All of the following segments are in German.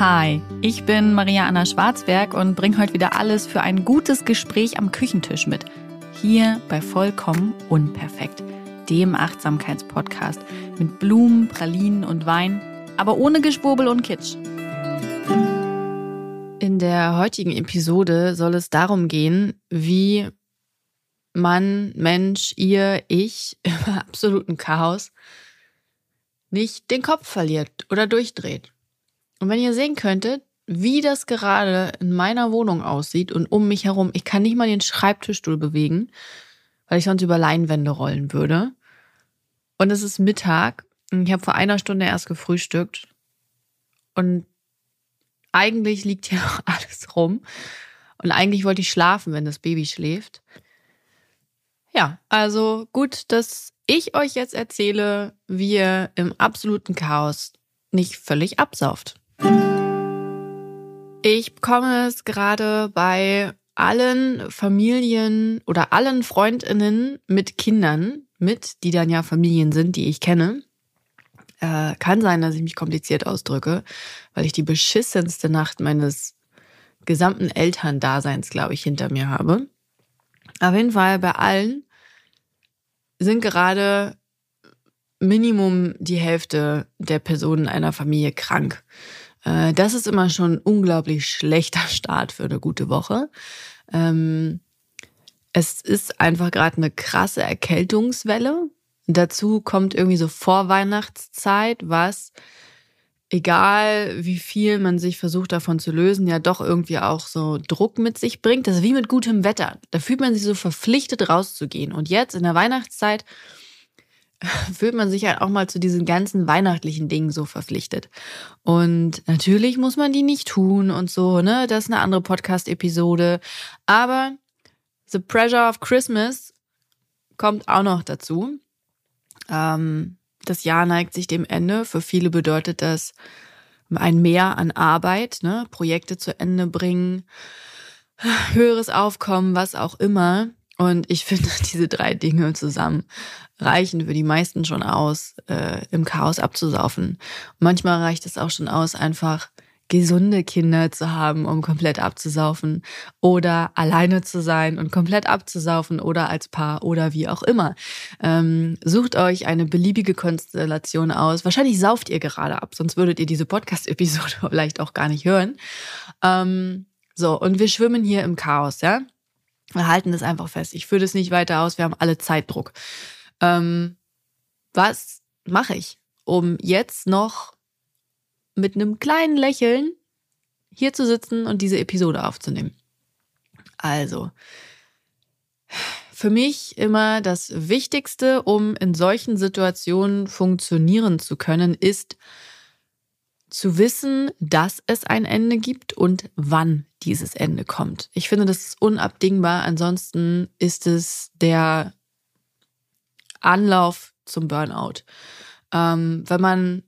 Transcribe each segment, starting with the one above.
Hi, ich bin Maria Anna Schwarzberg und bringe heute wieder alles für ein gutes Gespräch am Küchentisch mit. Hier bei Vollkommen Unperfekt, dem Achtsamkeitspodcast mit Blumen, Pralinen und Wein, aber ohne Geschwurbel und Kitsch. In der heutigen Episode soll es darum gehen, wie man, Mensch, ihr, ich im absoluten Chaos nicht den Kopf verliert oder durchdreht. Und wenn ihr sehen könntet, wie das gerade in meiner Wohnung aussieht und um mich herum, ich kann nicht mal den Schreibtischstuhl bewegen, weil ich sonst über Leinwände rollen würde. Und es ist Mittag. Ich habe vor einer Stunde erst gefrühstückt. Und eigentlich liegt hier noch alles rum. Und eigentlich wollte ich schlafen, wenn das Baby schläft. Ja, also gut, dass ich euch jetzt erzähle, wie ihr im absoluten Chaos nicht völlig absauft. Ich bekomme es gerade bei allen Familien oder allen Freundinnen mit Kindern mit, die dann ja Familien sind, die ich kenne. Äh, kann sein, dass ich mich kompliziert ausdrücke, weil ich die beschissenste Nacht meines gesamten Elterndaseins, glaube ich, hinter mir habe. Auf jeden Fall bei allen sind gerade Minimum die Hälfte der Personen einer Familie krank. Äh, das ist immer schon ein unglaublich schlechter Start für eine gute Woche. Ähm, es ist einfach gerade eine krasse Erkältungswelle. Dazu kommt irgendwie so Vorweihnachtszeit, was egal wie viel man sich versucht davon zu lösen, ja doch irgendwie auch so Druck mit sich bringt. Das ist wie mit gutem Wetter. Da fühlt man sich so verpflichtet rauszugehen. Und jetzt in der Weihnachtszeit fühlt man sich halt auch mal zu diesen ganzen weihnachtlichen Dingen so verpflichtet. Und natürlich muss man die nicht tun und so, ne? Das ist eine andere Podcast-Episode. Aber The Pressure of Christmas kommt auch noch dazu. Ähm, das Jahr neigt sich dem Ende. Für viele bedeutet das ein Mehr an Arbeit, ne? Projekte zu Ende bringen, höheres Aufkommen, was auch immer. Und ich finde, diese drei Dinge zusammen reichen für die meisten schon aus, äh, im Chaos abzusaufen. Manchmal reicht es auch schon aus, einfach gesunde Kinder zu haben, um komplett abzusaufen oder alleine zu sein und komplett abzusaufen oder als Paar oder wie auch immer. Ähm, sucht euch eine beliebige Konstellation aus. Wahrscheinlich sauft ihr gerade ab, sonst würdet ihr diese Podcast-Episode vielleicht auch gar nicht hören. Ähm, so, und wir schwimmen hier im Chaos, ja? Wir halten das einfach fest. Ich führe das nicht weiter aus. Wir haben alle Zeitdruck. Ähm, was mache ich, um jetzt noch mit einem kleinen Lächeln hier zu sitzen und diese Episode aufzunehmen? Also, für mich immer das Wichtigste, um in solchen Situationen funktionieren zu können, ist zu wissen, dass es ein Ende gibt und wann dieses Ende kommt. Ich finde, das ist unabdingbar. Ansonsten ist es der Anlauf zum Burnout. Ähm, wenn man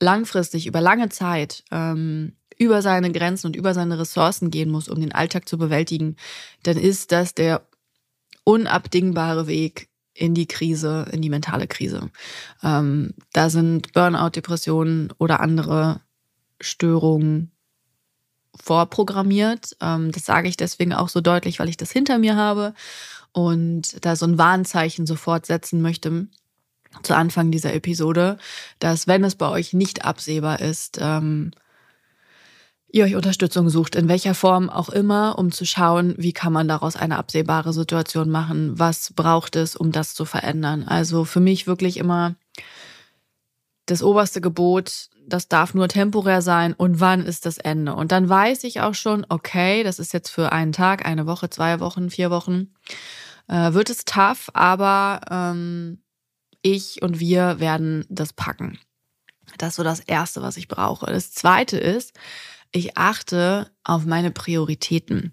langfristig, über lange Zeit, ähm, über seine Grenzen und über seine Ressourcen gehen muss, um den Alltag zu bewältigen, dann ist das der unabdingbare Weg in die Krise, in die mentale Krise. Ähm, da sind Burnout, Depressionen oder andere Störungen vorprogrammiert. Ähm, das sage ich deswegen auch so deutlich, weil ich das hinter mir habe und da so ein Warnzeichen sofort setzen möchte zu Anfang dieser Episode, dass wenn es bei euch nicht absehbar ist, ähm, ihr euch Unterstützung sucht, in welcher Form auch immer, um zu schauen, wie kann man daraus eine absehbare Situation machen, was braucht es, um das zu verändern. Also für mich wirklich immer das oberste Gebot, das darf nur temporär sein und wann ist das Ende. Und dann weiß ich auch schon, okay, das ist jetzt für einen Tag, eine Woche, zwei Wochen, vier Wochen, äh, wird es tough, aber ähm, ich und wir werden das packen. Das ist so das Erste, was ich brauche. Das Zweite ist, ich achte auf meine Prioritäten.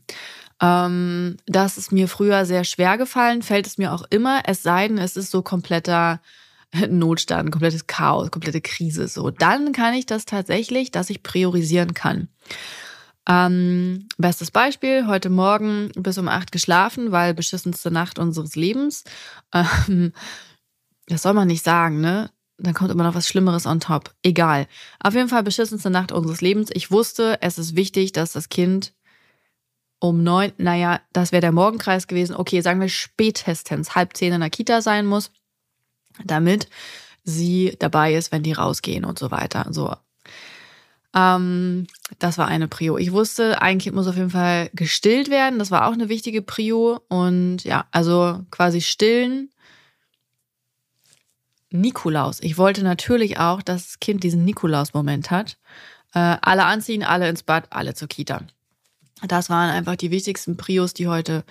Ähm, das ist mir früher sehr schwer gefallen, fällt es mir auch immer, es sei denn, es ist so kompletter Notstand, komplettes Chaos, komplette Krise. So, dann kann ich das tatsächlich, dass ich priorisieren kann. Ähm, bestes Beispiel, heute Morgen bis um acht geschlafen, weil beschissenste Nacht unseres Lebens. Ähm, das soll man nicht sagen, ne? Dann kommt immer noch was Schlimmeres on top. Egal. Auf jeden Fall beschissenste Nacht unseres Lebens. Ich wusste, es ist wichtig, dass das Kind um neun, naja, das wäre der Morgenkreis gewesen. Okay, sagen wir spätestens halb zehn in der Kita sein muss, damit sie dabei ist, wenn die rausgehen und so weiter. So. Ähm, das war eine Prio. Ich wusste, ein Kind muss auf jeden Fall gestillt werden. Das war auch eine wichtige Prio. Und ja, also quasi stillen. Nikolaus. Ich wollte natürlich auch, dass das Kind diesen Nikolaus-Moment hat. Äh, alle anziehen, alle ins Bad, alle zur Kita. Das waren einfach die wichtigsten Prios, die heute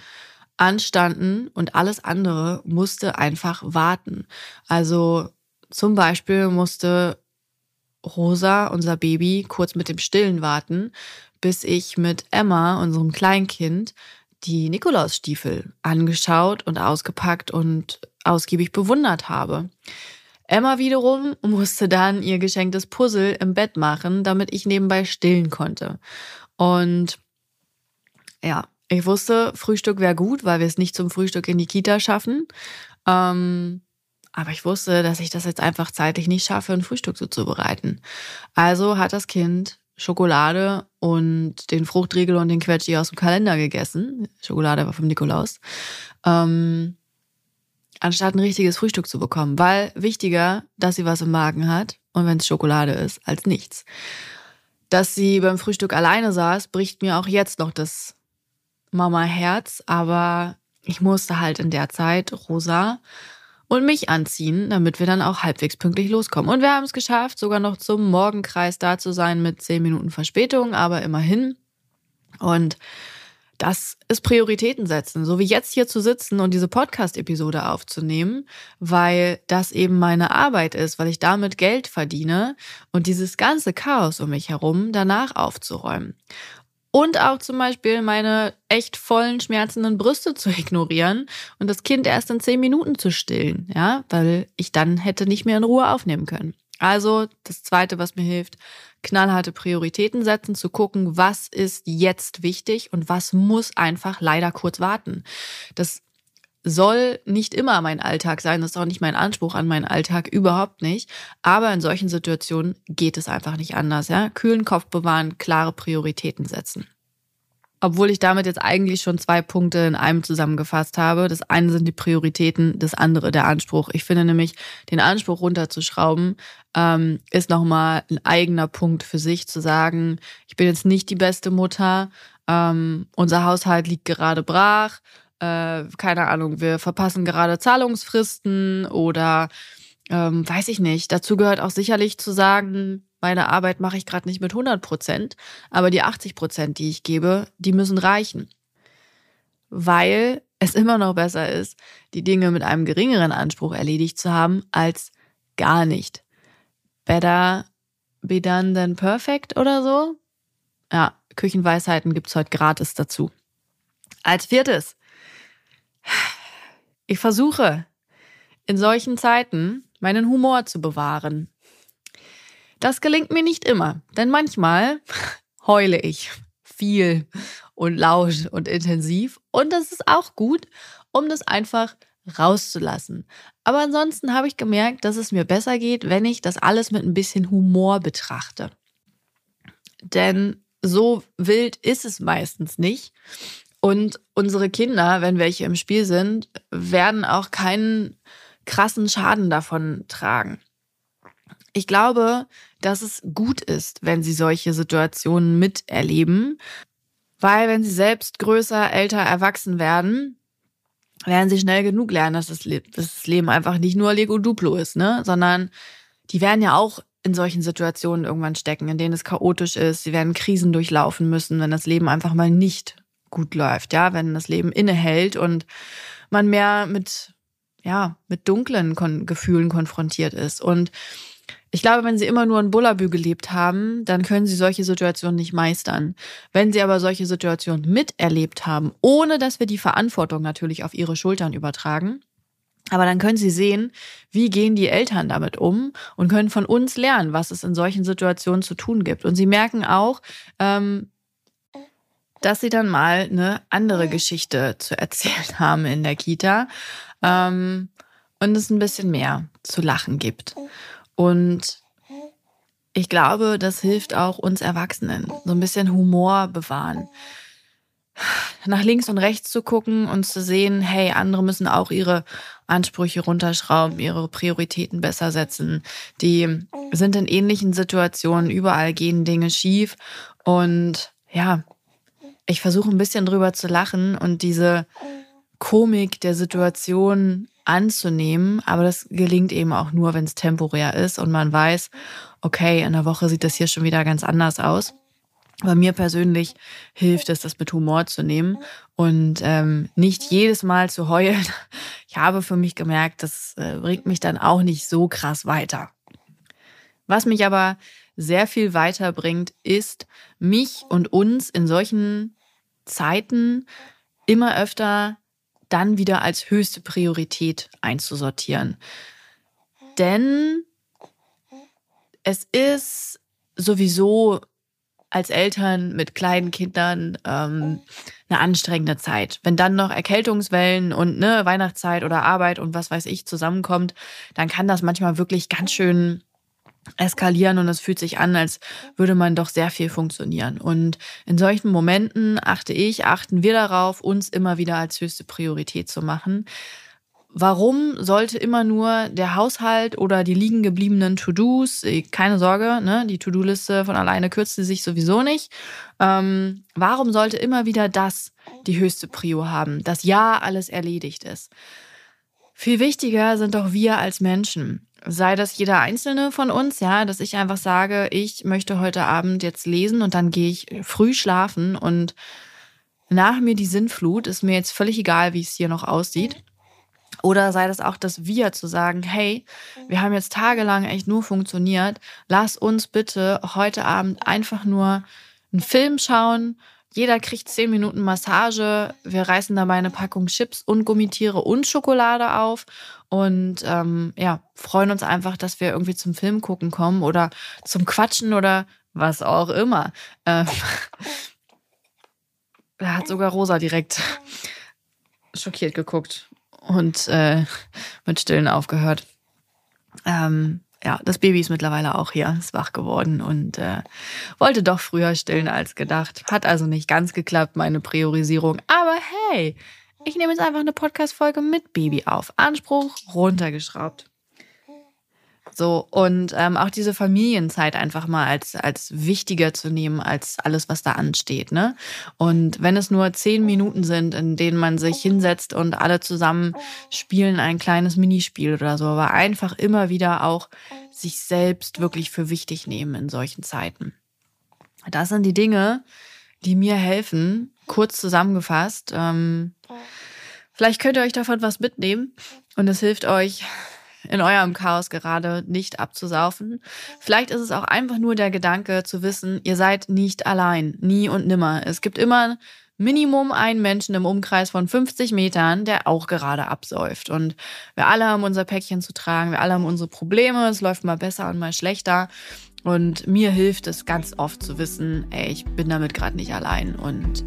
anstanden und alles andere musste einfach warten. Also zum Beispiel musste Rosa, unser Baby, kurz mit dem Stillen warten, bis ich mit Emma, unserem Kleinkind, die Nikolausstiefel angeschaut und ausgepackt und ausgiebig bewundert habe. Emma wiederum musste dann ihr geschenktes Puzzle im Bett machen, damit ich nebenbei stillen konnte. Und ja, ich wusste, Frühstück wäre gut, weil wir es nicht zum Frühstück in die Kita schaffen. Ähm, aber ich wusste, dass ich das jetzt einfach zeitlich nicht schaffe, ein Frühstück so zu bereiten. Also hat das Kind Schokolade und den Fruchtriegel und den Quetschi aus dem Kalender gegessen. Schokolade war vom Nikolaus. Ähm, anstatt ein richtiges Frühstück zu bekommen. Weil wichtiger, dass sie was im Magen hat und wenn es Schokolade ist, als nichts. Dass sie beim Frühstück alleine saß, bricht mir auch jetzt noch das Mama Herz, aber ich musste halt in der Zeit Rosa und mich anziehen, damit wir dann auch halbwegs pünktlich loskommen. Und wir haben es geschafft, sogar noch zum Morgenkreis da zu sein mit zehn Minuten Verspätung, aber immerhin. Und das ist Prioritäten setzen, so wie jetzt hier zu sitzen und diese Podcast-Episode aufzunehmen, weil das eben meine Arbeit ist, weil ich damit Geld verdiene und dieses ganze Chaos um mich herum danach aufzuräumen. Und auch zum Beispiel meine echt vollen, schmerzenden Brüste zu ignorieren und das Kind erst in zehn Minuten zu stillen, ja, weil ich dann hätte nicht mehr in Ruhe aufnehmen können. Also das Zweite, was mir hilft, knallharte Prioritäten setzen, zu gucken, was ist jetzt wichtig und was muss einfach leider kurz warten. Das soll nicht immer mein Alltag sein, das ist auch nicht mein Anspruch an meinen Alltag, überhaupt nicht. Aber in solchen Situationen geht es einfach nicht anders. Ja? Kühlen Kopf bewahren, klare Prioritäten setzen. Obwohl ich damit jetzt eigentlich schon zwei Punkte in einem zusammengefasst habe. Das eine sind die Prioritäten, das andere der Anspruch. Ich finde nämlich, den Anspruch runterzuschrauben, ähm, ist nochmal ein eigener Punkt für sich, zu sagen, ich bin jetzt nicht die beste Mutter, ähm, unser Haushalt liegt gerade brach äh, keine Ahnung, wir verpassen gerade Zahlungsfristen oder ähm, weiß ich nicht. Dazu gehört auch sicherlich zu sagen, meine Arbeit mache ich gerade nicht mit 100 Prozent, aber die 80 Prozent, die ich gebe, die müssen reichen. Weil es immer noch besser ist, die Dinge mit einem geringeren Anspruch erledigt zu haben, als gar nicht. Better be done than perfect oder so? Ja, Küchenweisheiten gibt's heute gratis dazu. Als viertes, ich versuche in solchen Zeiten meinen Humor zu bewahren. Das gelingt mir nicht immer, denn manchmal heule ich viel und laut und intensiv und das ist auch gut, um das einfach rauszulassen. Aber ansonsten habe ich gemerkt, dass es mir besser geht, wenn ich das alles mit ein bisschen Humor betrachte. Denn so wild ist es meistens nicht. Und unsere Kinder, wenn welche im Spiel sind, werden auch keinen krassen Schaden davon tragen. Ich glaube, dass es gut ist, wenn sie solche Situationen miterleben, weil wenn sie selbst größer, älter, erwachsen werden, werden sie schnell genug lernen, dass das, Leben einfach nicht nur Lego Duplo ist, ne? sondern die werden ja auch in solchen Situationen irgendwann stecken, in denen es chaotisch ist. Sie werden Krisen durchlaufen müssen, wenn das Leben einfach mal nicht gut läuft, ja, wenn das Leben innehält und man mehr mit, ja, mit dunklen Kon Gefühlen konfrontiert ist. Und ich glaube, wenn sie immer nur in Bullabü gelebt haben, dann können sie solche Situationen nicht meistern. Wenn sie aber solche Situationen miterlebt haben, ohne dass wir die Verantwortung natürlich auf ihre Schultern übertragen, aber dann können sie sehen, wie gehen die Eltern damit um und können von uns lernen, was es in solchen Situationen zu tun gibt. Und sie merken auch, ähm, dass sie dann mal eine andere Geschichte zu erzählen haben in der Kita ähm, und es ein bisschen mehr zu lachen gibt. Und ich glaube, das hilft auch uns Erwachsenen, so ein bisschen Humor bewahren. Nach links und rechts zu gucken und zu sehen, hey, andere müssen auch ihre Ansprüche runterschrauben, ihre Prioritäten besser setzen. Die sind in ähnlichen Situationen, überall gehen Dinge schief. Und ja, ich versuche ein bisschen drüber zu lachen und diese Komik der Situation anzunehmen, aber das gelingt eben auch nur, wenn es temporär ist und man weiß, okay, in der Woche sieht das hier schon wieder ganz anders aus. Bei mir persönlich hilft es, das mit Humor zu nehmen und ähm, nicht jedes Mal zu heulen. Ich habe für mich gemerkt, das äh, bringt mich dann auch nicht so krass weiter. Was mich aber sehr viel weiterbringt, ist, mich und uns in solchen Zeiten immer öfter dann wieder als höchste Priorität einzusortieren. Denn es ist sowieso als Eltern mit kleinen Kindern ähm, eine anstrengende Zeit. Wenn dann noch Erkältungswellen und ne, Weihnachtszeit oder Arbeit und was weiß ich zusammenkommt, dann kann das manchmal wirklich ganz schön eskalieren und es fühlt sich an, als würde man doch sehr viel funktionieren. Und in solchen Momenten achte ich, achten wir darauf, uns immer wieder als höchste Priorität zu machen. Warum sollte immer nur der Haushalt oder die liegen gebliebenen To-Dos, äh, keine Sorge, ne, die To-Do-Liste von alleine kürzt sie sich sowieso nicht. Ähm, warum sollte immer wieder das die höchste Prio haben, dass ja alles erledigt ist? Viel wichtiger sind doch wir als Menschen sei das jeder einzelne von uns, ja, dass ich einfach sage, ich möchte heute Abend jetzt lesen und dann gehe ich früh schlafen und nach mir die Sinnflut, ist mir jetzt völlig egal, wie es hier noch aussieht. Oder sei das auch das Wir zu sagen, hey, wir haben jetzt tagelang echt nur funktioniert, lass uns bitte heute Abend einfach nur einen Film schauen, jeder kriegt zehn Minuten Massage. Wir reißen dabei eine Packung Chips und Gummitiere und Schokolade auf und ähm, ja, freuen uns einfach, dass wir irgendwie zum Film gucken kommen oder zum Quatschen oder was auch immer. Ähm, da hat sogar Rosa direkt schockiert geguckt und äh, mit Stillen aufgehört. Ähm, ja, das Baby ist mittlerweile auch hier, ist wach geworden und äh, wollte doch früher stillen als gedacht. Hat also nicht ganz geklappt, meine Priorisierung. Aber hey, ich nehme jetzt einfach eine Podcast-Folge mit Baby auf. Anspruch runtergeschraubt. So, und ähm, auch diese Familienzeit einfach mal als, als wichtiger zu nehmen als alles, was da ansteht. Ne? Und wenn es nur zehn Minuten sind, in denen man sich hinsetzt und alle zusammen spielen ein kleines Minispiel oder so, aber einfach immer wieder auch sich selbst wirklich für wichtig nehmen in solchen Zeiten. Das sind die Dinge, die mir helfen, kurz zusammengefasst. Ähm, vielleicht könnt ihr euch davon was mitnehmen und es hilft euch, in eurem Chaos gerade nicht abzusaufen. Vielleicht ist es auch einfach nur der Gedanke zu wissen, ihr seid nicht allein, nie und nimmer. Es gibt immer Minimum einen Menschen im Umkreis von 50 Metern, der auch gerade absäuft. Und wir alle haben unser Päckchen zu tragen, wir alle haben unsere Probleme, es läuft mal besser und mal schlechter. Und mir hilft es ganz oft zu wissen, ey, ich bin damit gerade nicht allein und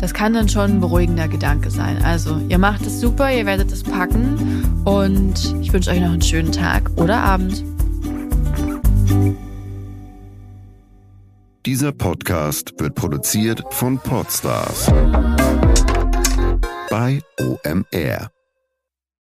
das kann dann schon ein beruhigender Gedanke sein. Also, ihr macht es super, ihr werdet es packen und ich wünsche euch noch einen schönen Tag oder Abend. Dieser Podcast wird produziert von Podstars bei OMR.